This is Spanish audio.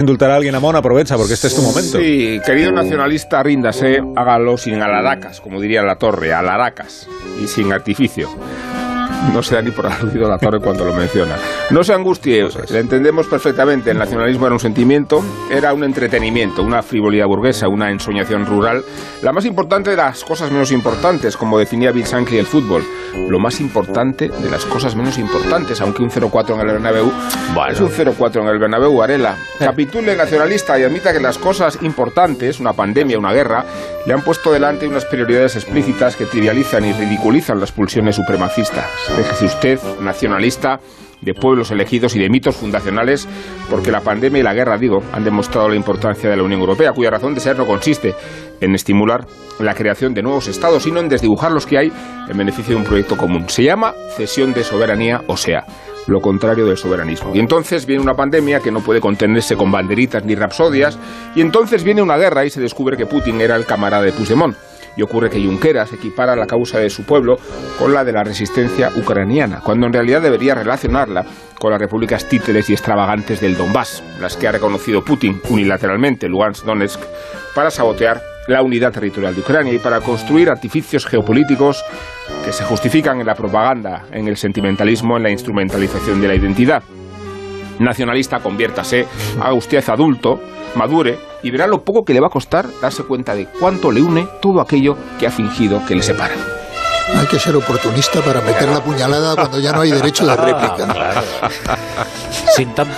indultar a alguien, Amón, aprovecha porque este es tu momento. Sí, querido nacionalista, ríndase, hágalo sin alaracas, como diría la torre, alaracas y sin artificio. No se da ni por aludido la torre cuando lo menciona. No se angustie, le entendemos perfectamente. El nacionalismo era un sentimiento, era un entretenimiento, una frivolidad burguesa, una ensoñación rural. La más importante de las cosas menos importantes, como definía Bill Shankly el fútbol. Lo más importante de las cosas menos importantes, aunque un 0-4 en el Bernabéu es un 0-4 en el Bernabéu, Arela. Capitule nacionalista y admita que las cosas importantes, una pandemia, una guerra, le han puesto delante unas prioridades explícitas que trivializan y ridiculizan las pulsiones supremacistas. Déjese usted, nacionalista, de pueblos elegidos y de mitos fundacionales, porque la pandemia y la guerra, digo, han demostrado la importancia de la Unión Europea, cuya razón de ser no consiste en estimular la creación de nuevos estados, sino en desdibujar los que hay en beneficio de un proyecto común. Se llama cesión de soberanía, o sea, lo contrario del soberanismo. Y entonces viene una pandemia que no puede contenerse con banderitas ni rapsodias, y entonces viene una guerra y se descubre que Putin era el camarada de Puigdemont y ocurre que Junqueras equipara la causa de su pueblo con la de la resistencia ucraniana, cuando en realidad debería relacionarla con las repúblicas títeres y extravagantes del Donbass, las que ha reconocido Putin unilateralmente, Lugansk, Donetsk, para sabotear la unidad territorial de Ucrania y para construir artificios geopolíticos que se justifican en la propaganda, en el sentimentalismo, en la instrumentalización de la identidad. Nacionalista, conviértase, haga usted adulto, madure y verá lo poco que le va a costar darse cuenta de cuánto le une todo aquello que ha fingido que le separa. Hay que ser oportunista para meter la puñalada cuando ya no hay derecho de réplica. Sin tanto